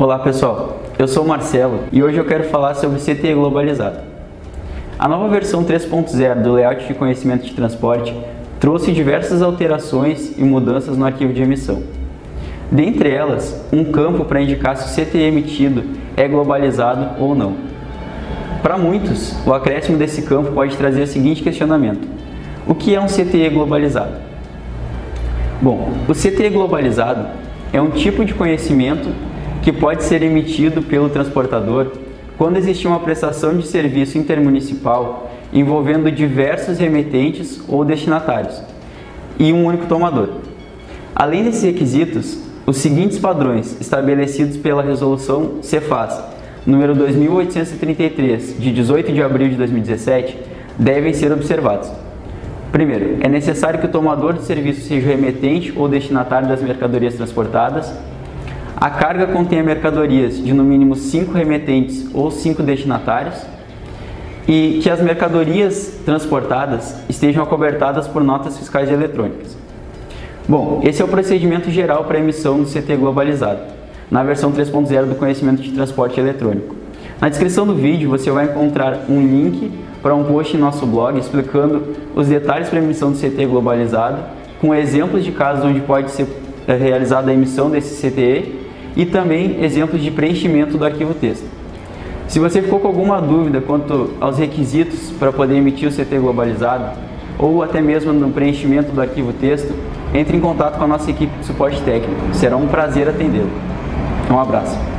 Olá pessoal, eu sou o Marcelo e hoje eu quero falar sobre CTE globalizado. A nova versão 3.0 do layout de conhecimento de transporte trouxe diversas alterações e mudanças no arquivo de emissão. Dentre elas, um campo para indicar se o CTE emitido é globalizado ou não. Para muitos, o acréscimo desse campo pode trazer o seguinte questionamento: O que é um CTE globalizado? Bom, o CTE globalizado é um tipo de conhecimento que pode ser emitido pelo transportador quando existe uma prestação de serviço intermunicipal envolvendo diversos remetentes ou destinatários e um único tomador. Além desses requisitos, os seguintes padrões estabelecidos pela resolução Cefaz número 2833 de 18 de abril de 2017 devem ser observados. Primeiro, é necessário que o tomador de serviço seja remetente ou destinatário das mercadorias transportadas a carga contém mercadorias de no mínimo 5 remetentes ou 5 destinatários e que as mercadorias transportadas estejam acobertadas por notas fiscais eletrônicas. Bom, esse é o procedimento geral para a emissão do CT globalizado, na versão 3.0 do conhecimento de transporte eletrônico. Na descrição do vídeo você vai encontrar um link para um post em nosso blog explicando os detalhes para a emissão do CT globalizado, com exemplos de casos onde pode ser eh, realizada a emissão desse CTE e também exemplos de preenchimento do arquivo texto. Se você ficou com alguma dúvida quanto aos requisitos para poder emitir o CT globalizado ou até mesmo no preenchimento do arquivo texto, entre em contato com a nossa equipe de suporte técnico. Será um prazer atendê-lo. Um abraço.